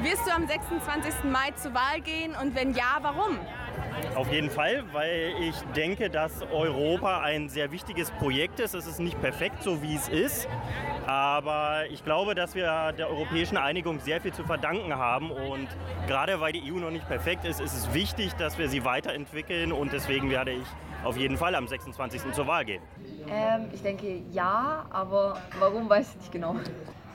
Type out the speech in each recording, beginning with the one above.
Wirst du am 26. Mai zur Wahl gehen und wenn ja, warum? Auf jeden Fall, weil ich denke, dass Europa ein sehr wichtiges Projekt ist. Es ist nicht perfekt, so wie es ist. Aber ich glaube, dass wir der europäischen Einigung sehr viel zu verdanken haben. Und gerade weil die EU noch nicht perfekt ist, ist es wichtig, dass wir sie weiterentwickeln. Und deswegen werde ich auf jeden Fall am 26. zur Wahl gehen. Ähm, ich denke ja, aber warum weiß ich nicht genau.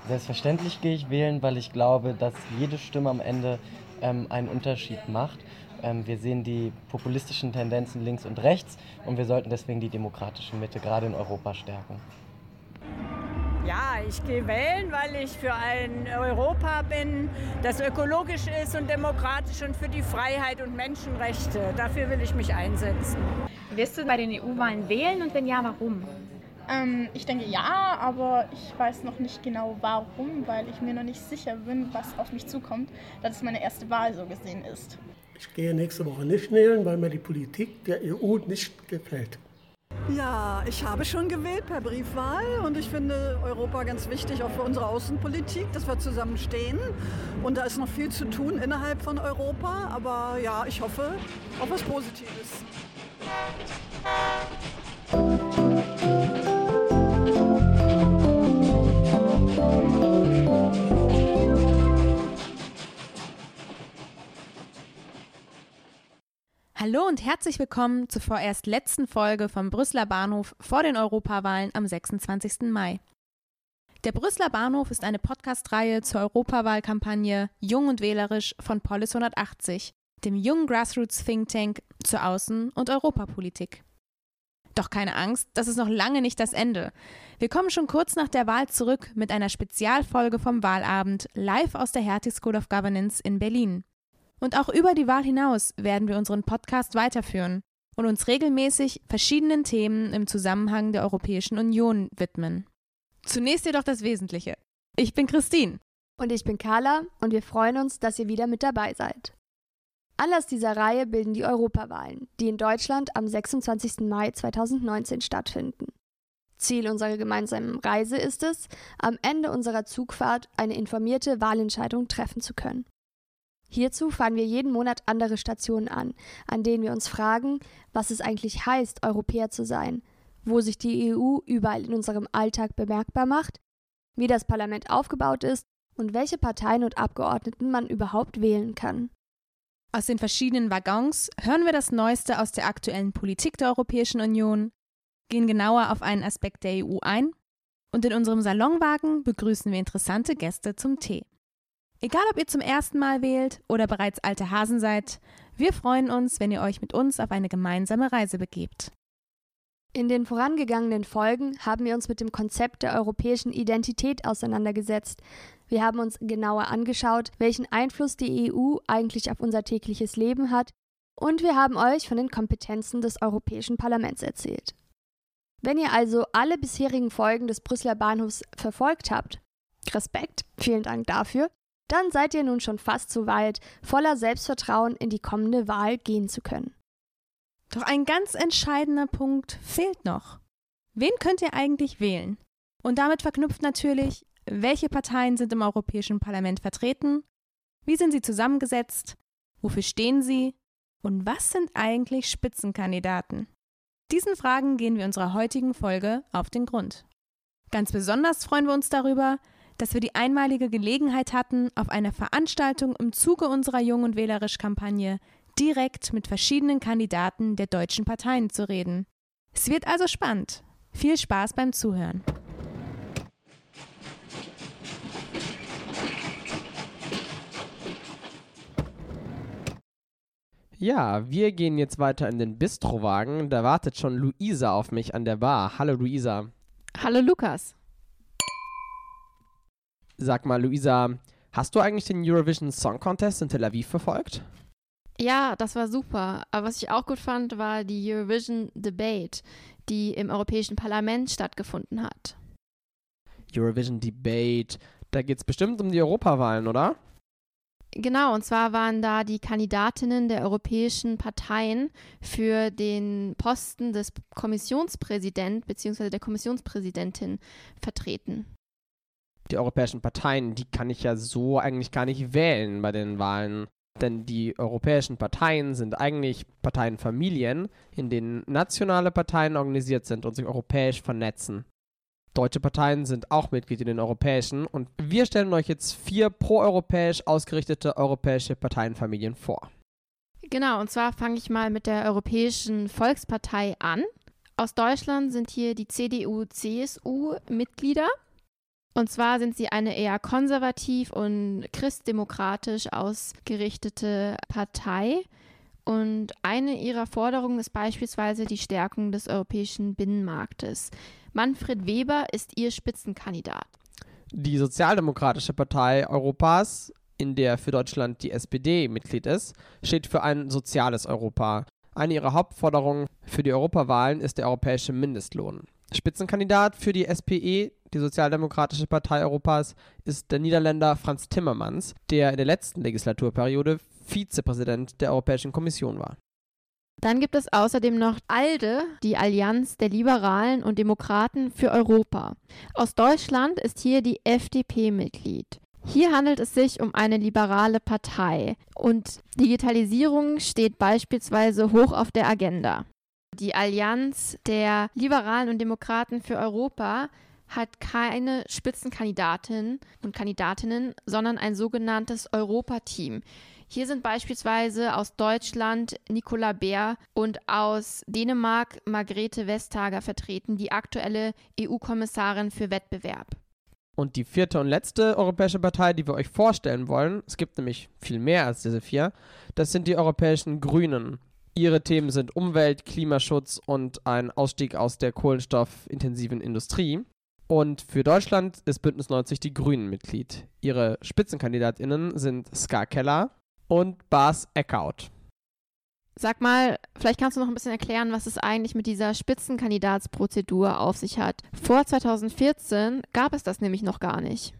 Selbstverständlich gehe ich wählen, weil ich glaube, dass jede Stimme am Ende ähm, einen Unterschied macht. Ähm, wir sehen die populistischen Tendenzen links und rechts und wir sollten deswegen die demokratische Mitte gerade in Europa stärken. Ja, ich gehe wählen, weil ich für ein Europa bin, das ökologisch ist und demokratisch und für die Freiheit und Menschenrechte. Dafür will ich mich einsetzen. Wirst du bei den EU-Wahlen wählen und wenn ja, warum? Ähm, ich denke ja, aber ich weiß noch nicht genau warum, weil ich mir noch nicht sicher bin, was auf mich zukommt, da es meine erste Wahl so gesehen ist. Ich gehe nächste Woche nicht wählen, weil mir die Politik der EU nicht gefällt. Ja, ich habe schon gewählt per Briefwahl und ich finde Europa ganz wichtig, auch für unsere Außenpolitik, dass wir zusammenstehen. Und da ist noch viel zu tun innerhalb von Europa, aber ja, ich hoffe auf was Positives. Hallo und herzlich willkommen zur vorerst letzten Folge vom Brüsseler Bahnhof vor den Europawahlen am 26. Mai. Der Brüsseler Bahnhof ist eine Podcast-Reihe zur Europawahlkampagne Jung und Wählerisch von Polis 180, dem jungen Grassroots Think Tank zur Außen- und Europapolitik. Doch keine Angst, das ist noch lange nicht das Ende. Wir kommen schon kurz nach der Wahl zurück mit einer Spezialfolge vom Wahlabend live aus der Hertie School of Governance in Berlin. Und auch über die Wahl hinaus werden wir unseren Podcast weiterführen und uns regelmäßig verschiedenen Themen im Zusammenhang der Europäischen Union widmen. Zunächst jedoch das Wesentliche. Ich bin Christine. Und ich bin Carla und wir freuen uns, dass ihr wieder mit dabei seid. Anlass dieser Reihe bilden die Europawahlen, die in Deutschland am 26. Mai 2019 stattfinden. Ziel unserer gemeinsamen Reise ist es, am Ende unserer Zugfahrt eine informierte Wahlentscheidung treffen zu können. Hierzu fahren wir jeden Monat andere Stationen an, an denen wir uns fragen, was es eigentlich heißt, Europäer zu sein, wo sich die EU überall in unserem Alltag bemerkbar macht, wie das Parlament aufgebaut ist und welche Parteien und Abgeordneten man überhaupt wählen kann. Aus den verschiedenen Waggons hören wir das Neueste aus der aktuellen Politik der Europäischen Union, gehen genauer auf einen Aspekt der EU ein und in unserem Salonwagen begrüßen wir interessante Gäste zum Tee. Egal, ob ihr zum ersten Mal wählt oder bereits alte Hasen seid, wir freuen uns, wenn ihr euch mit uns auf eine gemeinsame Reise begebt. In den vorangegangenen Folgen haben wir uns mit dem Konzept der europäischen Identität auseinandergesetzt. Wir haben uns genauer angeschaut, welchen Einfluss die EU eigentlich auf unser tägliches Leben hat, und wir haben euch von den Kompetenzen des Europäischen Parlaments erzählt. Wenn ihr also alle bisherigen Folgen des Brüsseler Bahnhofs verfolgt habt, Respekt, vielen Dank dafür, dann seid ihr nun schon fast so weit, voller Selbstvertrauen in die kommende Wahl gehen zu können. Doch ein ganz entscheidender Punkt fehlt noch. Wen könnt ihr eigentlich wählen? Und damit verknüpft natürlich, welche Parteien sind im Europäischen Parlament vertreten? Wie sind sie zusammengesetzt? Wofür stehen sie? Und was sind eigentlich Spitzenkandidaten? Diesen Fragen gehen wir unserer heutigen Folge auf den Grund. Ganz besonders freuen wir uns darüber, dass wir die einmalige Gelegenheit hatten, auf einer Veranstaltung im Zuge unserer Jung und Wählerisch-Kampagne direkt mit verschiedenen Kandidaten der deutschen Parteien zu reden. Es wird also spannend. Viel Spaß beim Zuhören. Ja, wir gehen jetzt weiter in den Bistrowagen. Da wartet schon Luisa auf mich an der Bar. Hallo Luisa. Hallo Lukas. Sag mal, Luisa, hast du eigentlich den Eurovision Song Contest in Tel Aviv verfolgt? Ja, das war super. Aber was ich auch gut fand, war die Eurovision Debate, die im Europäischen Parlament stattgefunden hat. Eurovision Debate, da geht es bestimmt um die Europawahlen, oder? Genau, und zwar waren da die Kandidatinnen der europäischen Parteien für den Posten des Kommissionspräsidenten bzw. der Kommissionspräsidentin vertreten. Die europäischen Parteien, die kann ich ja so eigentlich gar nicht wählen bei den Wahlen. Denn die europäischen Parteien sind eigentlich Parteienfamilien, in denen nationale Parteien organisiert sind und sich europäisch vernetzen. Deutsche Parteien sind auch Mitglied in den europäischen und wir stellen euch jetzt vier proeuropäisch ausgerichtete europäische Parteienfamilien vor. Genau, und zwar fange ich mal mit der Europäischen Volkspartei an. Aus Deutschland sind hier die CDU-CSU Mitglieder. Und zwar sind sie eine eher konservativ und christdemokratisch ausgerichtete Partei. Und eine ihrer Forderungen ist beispielsweise die Stärkung des europäischen Binnenmarktes. Manfred Weber ist ihr Spitzenkandidat. Die Sozialdemokratische Partei Europas, in der für Deutschland die SPD Mitglied ist, steht für ein soziales Europa. Eine ihrer Hauptforderungen für die Europawahlen ist der europäische Mindestlohn. Spitzenkandidat für die SPE, die Sozialdemokratische Partei Europas, ist der Niederländer Franz Timmermans, der in der letzten Legislaturperiode Vizepräsident der Europäischen Kommission war. Dann gibt es außerdem noch ALDE, die Allianz der Liberalen und Demokraten für Europa. Aus Deutschland ist hier die FDP Mitglied. Hier handelt es sich um eine liberale Partei und Digitalisierung steht beispielsweise hoch auf der Agenda. Die Allianz der Liberalen und Demokraten für Europa hat keine Spitzenkandidatin und Kandidatinnen, sondern ein sogenanntes Europateam. Hier sind beispielsweise aus Deutschland Nicola Bär und aus Dänemark Margrethe Vestager vertreten, die aktuelle EU-Kommissarin für Wettbewerb. Und die vierte und letzte europäische Partei, die wir euch vorstellen wollen, es gibt nämlich viel mehr als diese vier, das sind die europäischen Grünen. Ihre Themen sind Umwelt, Klimaschutz und ein Ausstieg aus der kohlenstoffintensiven Industrie. Und für Deutschland ist Bündnis 90 die Grünen Mitglied. Ihre Spitzenkandidatinnen sind Ska Keller und Bas Eckhout. Sag mal, vielleicht kannst du noch ein bisschen erklären, was es eigentlich mit dieser Spitzenkandidatsprozedur auf sich hat. Vor 2014 gab es das nämlich noch gar nicht.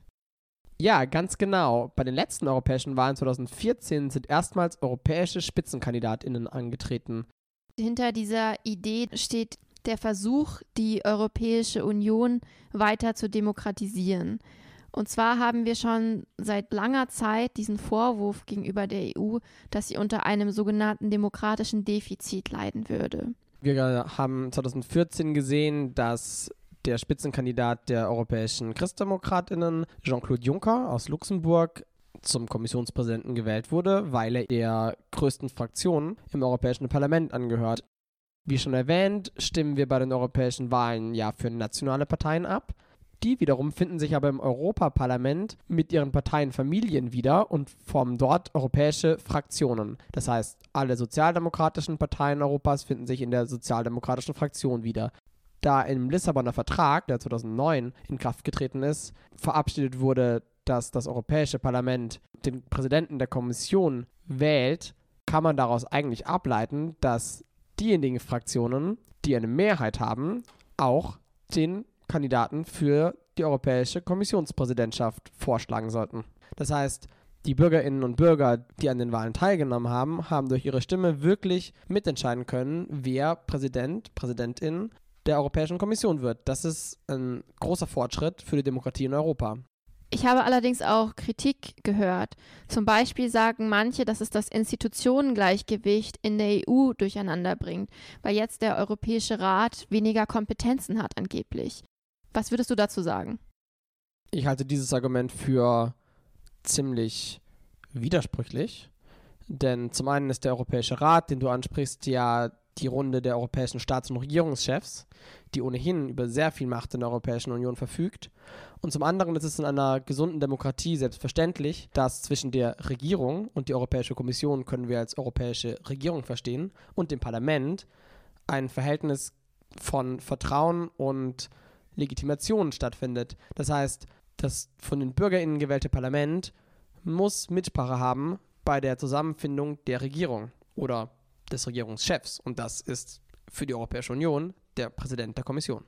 Ja, ganz genau. Bei den letzten europäischen Wahlen 2014 sind erstmals europäische Spitzenkandidatinnen angetreten. Hinter dieser Idee steht der Versuch, die Europäische Union weiter zu demokratisieren. Und zwar haben wir schon seit langer Zeit diesen Vorwurf gegenüber der EU, dass sie unter einem sogenannten demokratischen Defizit leiden würde. Wir haben 2014 gesehen, dass der Spitzenkandidat der europäischen Christdemokratinnen, Jean-Claude Juncker aus Luxemburg, zum Kommissionspräsidenten gewählt wurde, weil er der größten Fraktion im Europäischen Parlament angehört. Wie schon erwähnt, stimmen wir bei den europäischen Wahlen ja für nationale Parteien ab. Die wiederum finden sich aber im Europaparlament mit ihren Parteienfamilien wieder und formen dort europäische Fraktionen. Das heißt, alle sozialdemokratischen Parteien Europas finden sich in der sozialdemokratischen Fraktion wieder. Da im Lissabonner Vertrag, der 2009 in Kraft getreten ist, verabschiedet wurde, dass das Europäische Parlament den Präsidenten der Kommission wählt, kann man daraus eigentlich ableiten, dass diejenigen Fraktionen, die eine Mehrheit haben, auch den Kandidaten für die Europäische Kommissionspräsidentschaft vorschlagen sollten. Das heißt, die Bürgerinnen und Bürger, die an den Wahlen teilgenommen haben, haben durch ihre Stimme wirklich mitentscheiden können, wer Präsident, Präsidentin der Europäischen Kommission wird. Das ist ein großer Fortschritt für die Demokratie in Europa. Ich habe allerdings auch Kritik gehört. Zum Beispiel sagen manche, dass es das Institutionengleichgewicht in der EU durcheinander bringt, weil jetzt der Europäische Rat weniger Kompetenzen hat angeblich. Was würdest du dazu sagen? Ich halte dieses Argument für ziemlich widersprüchlich. Denn zum einen ist der Europäische Rat, den du ansprichst, ja die Runde der europäischen Staats- und Regierungschefs, die ohnehin über sehr viel Macht in der Europäischen Union verfügt. Und zum anderen ist es in einer gesunden Demokratie selbstverständlich, dass zwischen der Regierung und die Europäische Kommission können wir als europäische Regierung verstehen und dem Parlament ein Verhältnis von Vertrauen und Legitimation stattfindet. Das heißt, das von den BürgerInnen gewählte Parlament muss Mitsprache haben bei der Zusammenfindung der Regierung oder des Regierungschefs. Und das ist für die Europäische Union der Präsident der Kommission.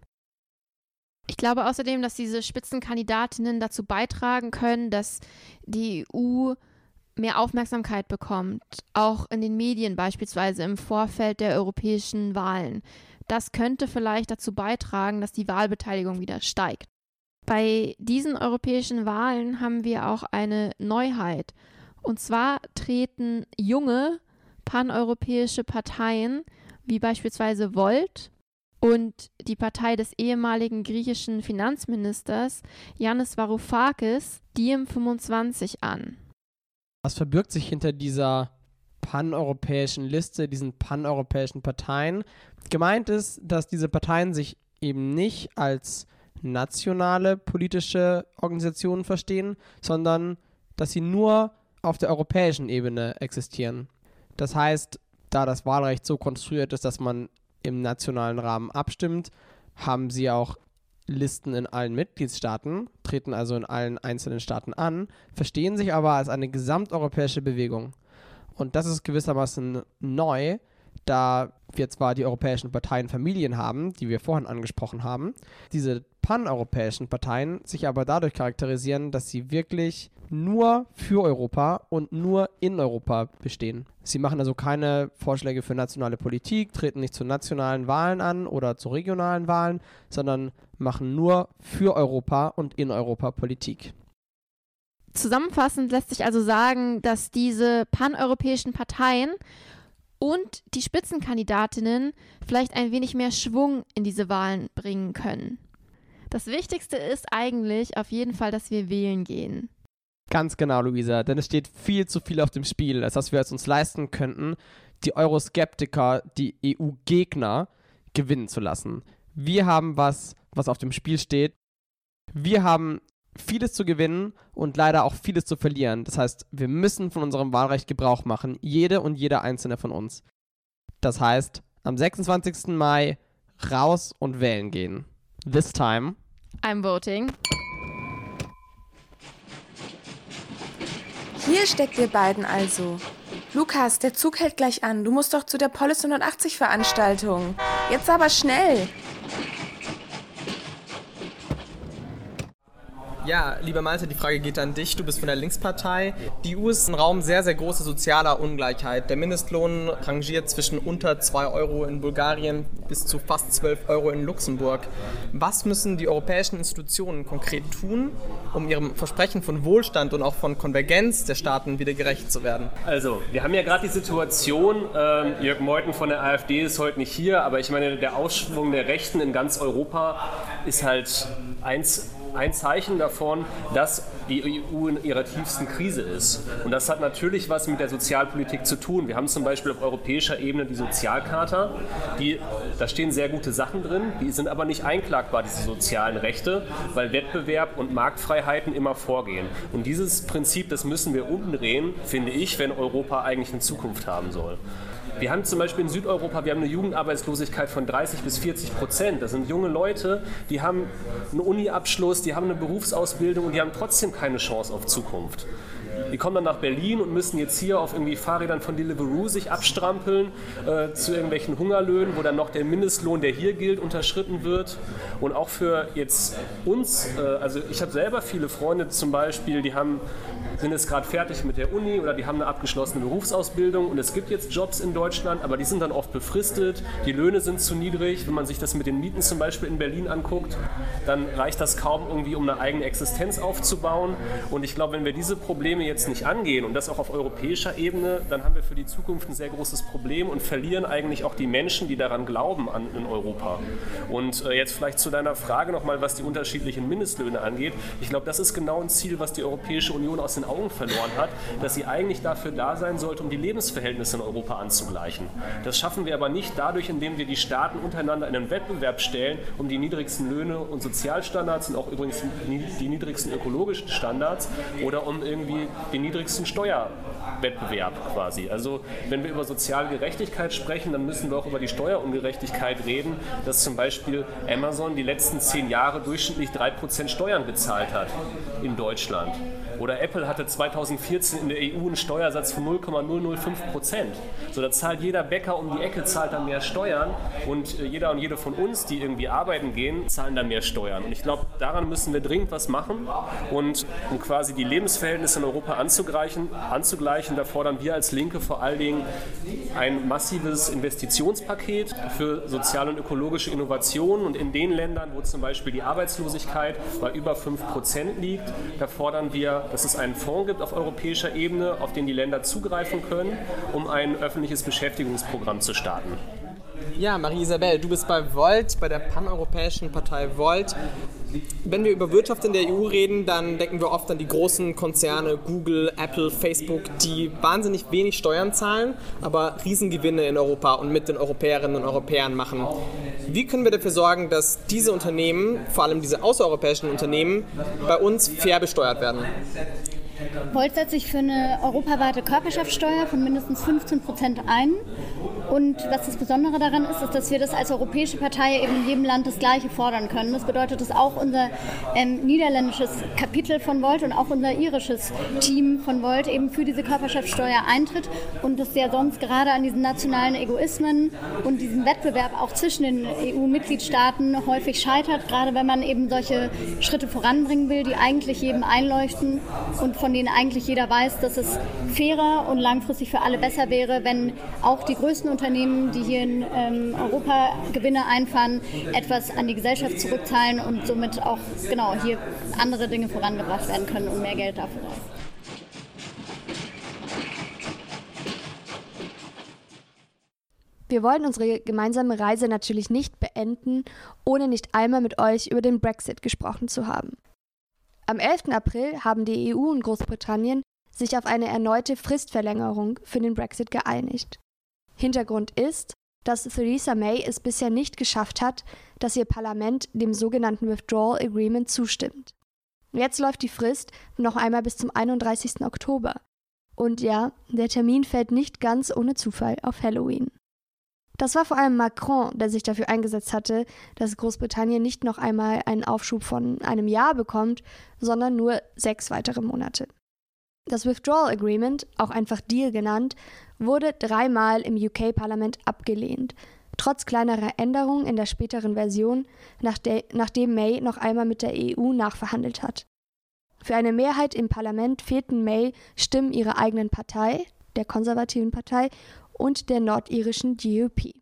Ich glaube außerdem, dass diese Spitzenkandidatinnen dazu beitragen können, dass die EU mehr Aufmerksamkeit bekommt, auch in den Medien beispielsweise im Vorfeld der europäischen Wahlen. Das könnte vielleicht dazu beitragen, dass die Wahlbeteiligung wieder steigt. Bei diesen europäischen Wahlen haben wir auch eine Neuheit. Und zwar treten junge paneuropäische Parteien wie beispielsweise Volt und die Partei des ehemaligen griechischen Finanzministers Yannis Varoufakis Diem 25 an. Was verbirgt sich hinter dieser paneuropäischen Liste, diesen paneuropäischen Parteien? Gemeint ist, dass diese Parteien sich eben nicht als nationale politische Organisationen verstehen, sondern dass sie nur auf der europäischen Ebene existieren. Das heißt, da das Wahlrecht so konstruiert ist, dass man im nationalen Rahmen abstimmt, haben sie auch Listen in allen Mitgliedstaaten, treten also in allen einzelnen Staaten an, verstehen sich aber als eine gesamteuropäische Bewegung. Und das ist gewissermaßen neu, da wir zwar die europäischen Parteien Familien haben, die wir vorhin angesprochen haben, diese paneuropäischen Parteien sich aber dadurch charakterisieren, dass sie wirklich nur für Europa und nur in Europa bestehen. Sie machen also keine Vorschläge für nationale Politik, treten nicht zu nationalen Wahlen an oder zu regionalen Wahlen, sondern machen nur für Europa und in Europa Politik. Zusammenfassend lässt sich also sagen, dass diese paneuropäischen Parteien und die Spitzenkandidatinnen vielleicht ein wenig mehr Schwung in diese Wahlen bringen können. Das Wichtigste ist eigentlich auf jeden Fall, dass wir wählen gehen. Ganz genau, Luisa, denn es steht viel zu viel auf dem Spiel, als dass wir es uns leisten könnten, die Euroskeptiker, die EU-Gegner gewinnen zu lassen. Wir haben was, was auf dem Spiel steht. Wir haben vieles zu gewinnen und leider auch vieles zu verlieren. Das heißt, wir müssen von unserem Wahlrecht Gebrauch machen, jede und jeder einzelne von uns. Das heißt, am 26. Mai raus und wählen gehen. This time. I'm voting. Hier steckt ihr beiden also. Lukas, der Zug hält gleich an. Du musst doch zu der Polis 180 Veranstaltung. Jetzt aber schnell. Ja, lieber Malte, die Frage geht an dich. Du bist von der Linkspartei. Die EU ist ein Raum sehr, sehr großer sozialer Ungleichheit. Der Mindestlohn rangiert zwischen unter 2 Euro in Bulgarien bis zu fast 12 Euro in Luxemburg. Was müssen die europäischen Institutionen konkret tun, um ihrem Versprechen von Wohlstand und auch von Konvergenz der Staaten wieder gerecht zu werden? Also, wir haben ja gerade die Situation, äh, Jörg Meuthen von der AfD ist heute nicht hier, aber ich meine, der Ausschwung der Rechten in ganz Europa ist halt eins ein Zeichen davon, dass die EU in ihrer tiefsten Krise ist. Und das hat natürlich was mit der Sozialpolitik zu tun. Wir haben zum Beispiel auf europäischer Ebene die Sozialcharta. Die, da stehen sehr gute Sachen drin, die sind aber nicht einklagbar, diese sozialen Rechte, weil Wettbewerb und Marktfreiheiten immer vorgehen. Und dieses Prinzip, das müssen wir umdrehen, finde ich, wenn Europa eigentlich eine Zukunft haben soll. Wir haben zum Beispiel in Südeuropa, wir haben eine Jugendarbeitslosigkeit von 30 bis 40 Prozent. Das sind junge Leute, die haben einen Uni-Abschluss, die haben eine Berufsausbildung und die haben trotzdem keine Chance auf Zukunft. Die kommen dann nach Berlin und müssen jetzt hier auf irgendwie Fahrrädern von Deliveroo sich abstrampeln äh, zu irgendwelchen Hungerlöhnen, wo dann noch der Mindestlohn, der hier gilt, unterschritten wird. Und auch für jetzt uns, äh, also ich habe selber viele Freunde zum Beispiel, die haben, sind jetzt gerade fertig mit der Uni oder die haben eine abgeschlossene Berufsausbildung und es gibt jetzt Jobs in Deutschland, aber die sind dann oft befristet, die Löhne sind zu niedrig. Wenn man sich das mit den Mieten zum Beispiel in Berlin anguckt, dann reicht das kaum irgendwie, um eine eigene Existenz aufzubauen. Und ich glaube, wenn wir diese Probleme jetzt nicht angehen und das auch auf europäischer Ebene, dann haben wir für die Zukunft ein sehr großes Problem und verlieren eigentlich auch die Menschen, die daran glauben an, in Europa. Und äh, jetzt vielleicht zu deiner Frage nochmal, was die unterschiedlichen Mindestlöhne angeht. Ich glaube, das ist genau ein Ziel, was die Europäische Union aus den Augen verloren hat, dass sie eigentlich dafür da sein sollte, um die Lebensverhältnisse in Europa anzugleichen. Das schaffen wir aber nicht dadurch, indem wir die Staaten untereinander in einen Wettbewerb stellen, um die niedrigsten Löhne und Sozialstandards und auch übrigens die niedrigsten ökologischen Standards oder um irgendwie den niedrigsten Steuerwettbewerb quasi. Also wenn wir über soziale Gerechtigkeit sprechen, dann müssen wir auch über die Steuerungerechtigkeit reden, dass zum Beispiel Amazon die letzten zehn Jahre durchschnittlich 3% Steuern gezahlt hat in Deutschland. Oder Apple hatte 2014 in der EU einen Steuersatz von 0,005 Prozent. So, da zahlt jeder Bäcker um die Ecke, zahlt dann mehr Steuern und äh, jeder und jede von uns, die irgendwie arbeiten gehen, zahlen dann mehr Steuern. Und ich glaube, daran müssen wir dringend was machen. Und um quasi die Lebensverhältnisse in Europa anzugleichen, anzugleichen, da fordern wir als Linke vor allen Dingen ein massives Investitionspaket für soziale und ökologische Innovationen. Und in den Ländern, wo zum Beispiel die Arbeitslosigkeit bei über 5 Prozent liegt, da fordern wir, dass es einen Fonds gibt auf europäischer Ebene, auf den die Länder zugreifen können, um ein öffentliches Beschäftigungsprogramm zu starten. Ja, Marie-Isabel, du bist bei Volt, bei der paneuropäischen Partei Volt. Wenn wir über Wirtschaft in der EU reden, dann denken wir oft an die großen Konzerne Google, Apple, Facebook, die wahnsinnig wenig Steuern zahlen, aber Riesengewinne in Europa und mit den Europäerinnen und Europäern machen. Wie können wir dafür sorgen, dass diese Unternehmen, vor allem diese außereuropäischen Unternehmen, bei uns fair besteuert werden? Volt setzt sich für eine europaweite Körperschaftssteuer von mindestens 15 Prozent ein. Und was das Besondere daran ist, ist, dass wir das als europäische Partei eben in jedem Land das Gleiche fordern können. Das bedeutet, dass auch unser ähm, niederländisches Kapitel von Volt und auch unser irisches Team von Volt eben für diese Körperschaftssteuer eintritt und das ja sonst gerade an diesen nationalen Egoismen und diesem Wettbewerb auch zwischen den EU-Mitgliedstaaten häufig scheitert, gerade wenn man eben solche Schritte voranbringen will, die eigentlich jedem einleuchten und von denen eigentlich jeder weiß, dass es fairer und langfristig für alle besser wäre, wenn auch die größten Unternehmen, die hier in ähm, Europa Gewinne einfahren, etwas an die Gesellschaft zurückzahlen und somit auch genau hier andere Dinge vorangebracht werden können und mehr Geld dafür ist. Wir wollen unsere gemeinsame Reise natürlich nicht beenden, ohne nicht einmal mit euch über den Brexit gesprochen zu haben. Am 11. April haben die EU und Großbritannien sich auf eine erneute Fristverlängerung für den Brexit geeinigt. Hintergrund ist, dass Theresa May es bisher nicht geschafft hat, dass ihr Parlament dem sogenannten Withdrawal Agreement zustimmt. Jetzt läuft die Frist noch einmal bis zum 31. Oktober. Und ja, der Termin fällt nicht ganz ohne Zufall auf Halloween. Das war vor allem Macron, der sich dafür eingesetzt hatte, dass Großbritannien nicht noch einmal einen Aufschub von einem Jahr bekommt, sondern nur sechs weitere Monate. Das Withdrawal Agreement, auch einfach Deal genannt, wurde dreimal im UK-Parlament abgelehnt, trotz kleinerer Änderungen in der späteren Version, nachdem May noch einmal mit der EU nachverhandelt hat. Für eine Mehrheit im Parlament fehlten May Stimmen ihrer eigenen Partei, der konservativen Partei, und der nordirischen GOP.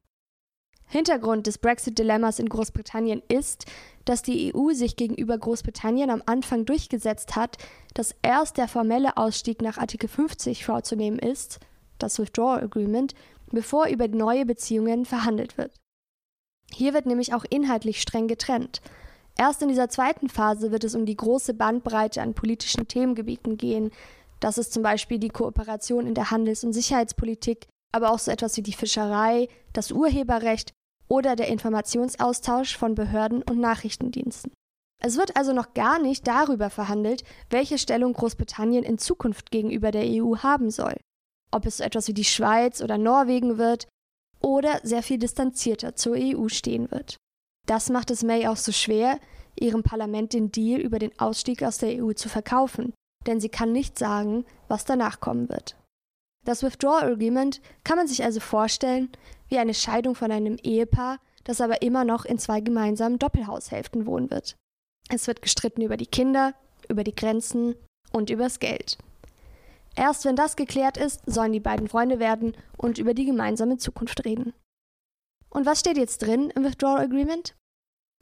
Hintergrund des Brexit-Dilemmas in Großbritannien ist, dass die EU sich gegenüber Großbritannien am Anfang durchgesetzt hat, dass erst der formelle Ausstieg nach Artikel 50 vorzunehmen ist, das Withdrawal Agreement, bevor über neue Beziehungen verhandelt wird. Hier wird nämlich auch inhaltlich streng getrennt. Erst in dieser zweiten Phase wird es um die große Bandbreite an politischen Themengebieten gehen. Das ist zum Beispiel die Kooperation in der Handels- und Sicherheitspolitik, aber auch so etwas wie die Fischerei, das Urheberrecht oder der Informationsaustausch von Behörden und Nachrichtendiensten. Es wird also noch gar nicht darüber verhandelt, welche Stellung Großbritannien in Zukunft gegenüber der EU haben soll. Ob es so etwas wie die Schweiz oder Norwegen wird oder sehr viel distanzierter zur EU stehen wird. Das macht es May auch so schwer, ihrem Parlament den Deal über den Ausstieg aus der EU zu verkaufen, denn sie kann nicht sagen, was danach kommen wird. Das Withdrawal Agreement kann man sich also vorstellen wie eine Scheidung von einem Ehepaar, das aber immer noch in zwei gemeinsamen Doppelhaushälften wohnen wird. Es wird gestritten über die Kinder, über die Grenzen und übers Geld. Erst wenn das geklärt ist, sollen die beiden Freunde werden und über die gemeinsame Zukunft reden. Und was steht jetzt drin im Withdrawal Agreement?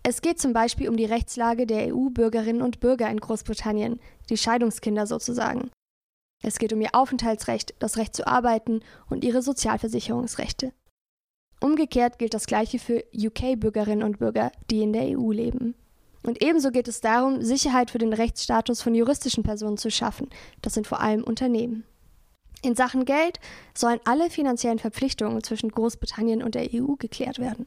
Es geht zum Beispiel um die Rechtslage der EU-Bürgerinnen und Bürger in Großbritannien, die Scheidungskinder sozusagen. Es geht um ihr Aufenthaltsrecht, das Recht zu arbeiten und ihre Sozialversicherungsrechte. Umgekehrt gilt das Gleiche für UK-Bürgerinnen und Bürger, die in der EU leben. Und ebenso geht es darum, Sicherheit für den Rechtsstatus von juristischen Personen zu schaffen. Das sind vor allem Unternehmen. In Sachen Geld sollen alle finanziellen Verpflichtungen zwischen Großbritannien und der EU geklärt werden.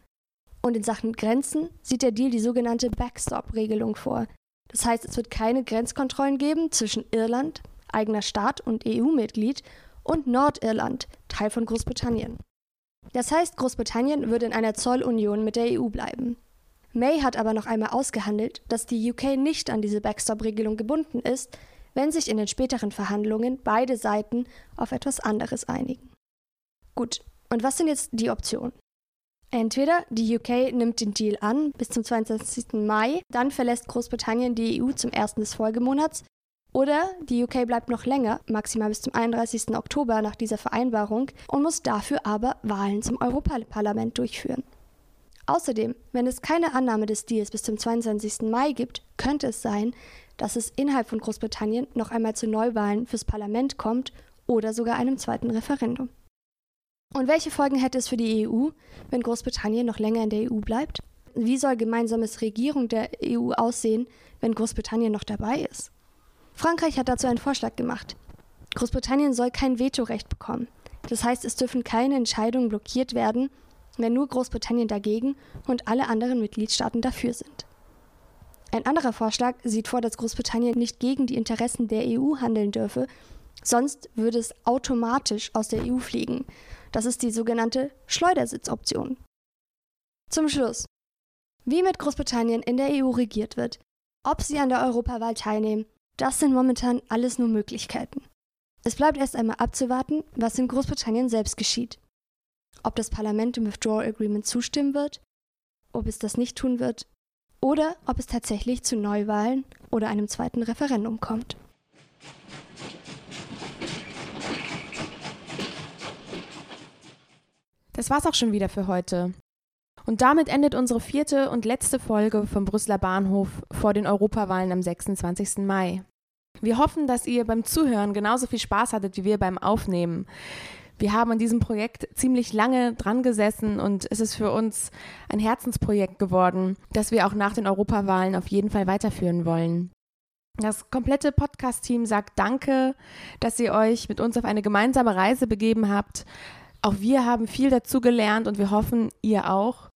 Und in Sachen Grenzen sieht der Deal die sogenannte Backstop-Regelung vor. Das heißt, es wird keine Grenzkontrollen geben zwischen Irland, eigener Staat und EU-Mitglied, und Nordirland, Teil von Großbritannien. Das heißt, Großbritannien würde in einer Zollunion mit der EU bleiben. May hat aber noch einmal ausgehandelt, dass die UK nicht an diese Backstop-Regelung gebunden ist, wenn sich in den späteren Verhandlungen beide Seiten auf etwas anderes einigen. Gut, und was sind jetzt die Optionen? Entweder die UK nimmt den Deal an bis zum 22. Mai, dann verlässt Großbritannien die EU zum 1. des Folgemonats, oder die UK bleibt noch länger, maximal bis zum 31. Oktober nach dieser Vereinbarung, und muss dafür aber Wahlen zum Europaparlament durchführen. Außerdem, wenn es keine Annahme des Deals bis zum 22. Mai gibt, könnte es sein, dass es innerhalb von Großbritannien noch einmal zu Neuwahlen fürs Parlament kommt oder sogar einem zweiten Referendum. Und welche Folgen hätte es für die EU, wenn Großbritannien noch länger in der EU bleibt? Wie soll gemeinsames Regierung der EU aussehen, wenn Großbritannien noch dabei ist? Frankreich hat dazu einen Vorschlag gemacht. Großbritannien soll kein Vetorecht bekommen. Das heißt, es dürfen keine Entscheidungen blockiert werden, wenn nur Großbritannien dagegen und alle anderen Mitgliedstaaten dafür sind. Ein anderer Vorschlag sieht vor, dass Großbritannien nicht gegen die Interessen der EU handeln dürfe, sonst würde es automatisch aus der EU fliegen. Das ist die sogenannte Schleudersitzoption. Zum Schluss. Wie mit Großbritannien in der EU regiert wird, ob sie an der Europawahl teilnehmen, das sind momentan alles nur Möglichkeiten. Es bleibt erst einmal abzuwarten, was in Großbritannien selbst geschieht ob das Parlament dem Withdrawal Agreement zustimmen wird, ob es das nicht tun wird oder ob es tatsächlich zu Neuwahlen oder einem zweiten Referendum kommt. Das war's auch schon wieder für heute. Und damit endet unsere vierte und letzte Folge vom Brüsseler Bahnhof vor den Europawahlen am 26. Mai. Wir hoffen, dass ihr beim Zuhören genauso viel Spaß hattet wie wir beim Aufnehmen. Wir haben an diesem Projekt ziemlich lange dran gesessen und es ist für uns ein Herzensprojekt geworden, das wir auch nach den Europawahlen auf jeden Fall weiterführen wollen. Das komplette Podcast-Team sagt Danke, dass ihr euch mit uns auf eine gemeinsame Reise begeben habt. Auch wir haben viel dazu gelernt und wir hoffen, ihr auch.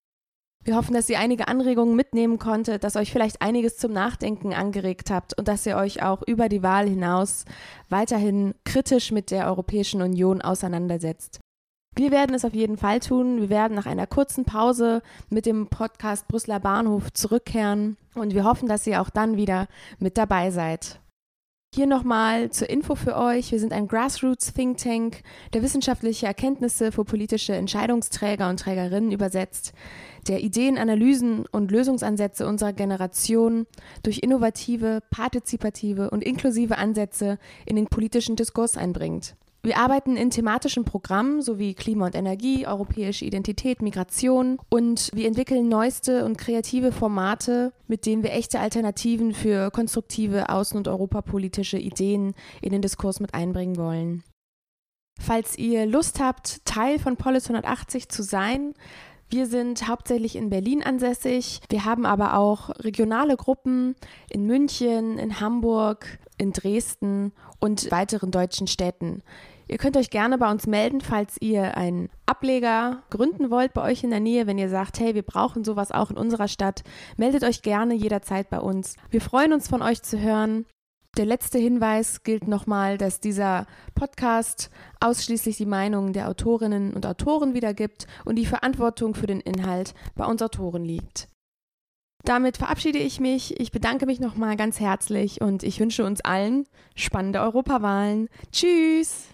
Wir hoffen, dass ihr einige Anregungen mitnehmen konntet, dass euch vielleicht einiges zum Nachdenken angeregt habt und dass ihr euch auch über die Wahl hinaus weiterhin kritisch mit der Europäischen Union auseinandersetzt. Wir werden es auf jeden Fall tun. Wir werden nach einer kurzen Pause mit dem Podcast Brüsseler Bahnhof zurückkehren und wir hoffen, dass ihr auch dann wieder mit dabei seid. Hier nochmal zur Info für euch. Wir sind ein Grassroots Think Tank, der wissenschaftliche Erkenntnisse für politische Entscheidungsträger und Trägerinnen übersetzt, der Ideen, Analysen und Lösungsansätze unserer Generation durch innovative, partizipative und inklusive Ansätze in den politischen Diskurs einbringt. Wir arbeiten in thematischen Programmen sowie Klima und Energie, europäische Identität, Migration und wir entwickeln neueste und kreative Formate, mit denen wir echte Alternativen für konstruktive außen- und europapolitische Ideen in den Diskurs mit einbringen wollen. Falls ihr Lust habt, Teil von Polis 180 zu sein, wir sind hauptsächlich in Berlin ansässig. Wir haben aber auch regionale Gruppen in München, in Hamburg, in Dresden und weiteren deutschen Städten. Ihr könnt euch gerne bei uns melden, falls ihr einen Ableger gründen wollt bei euch in der Nähe. Wenn ihr sagt, hey, wir brauchen sowas auch in unserer Stadt, meldet euch gerne jederzeit bei uns. Wir freuen uns von euch zu hören. Der letzte Hinweis gilt nochmal, dass dieser Podcast ausschließlich die Meinungen der Autorinnen und Autoren wiedergibt und die Verantwortung für den Inhalt bei uns Autoren liegt. Damit verabschiede ich mich. Ich bedanke mich nochmal ganz herzlich und ich wünsche uns allen spannende Europawahlen. Tschüss!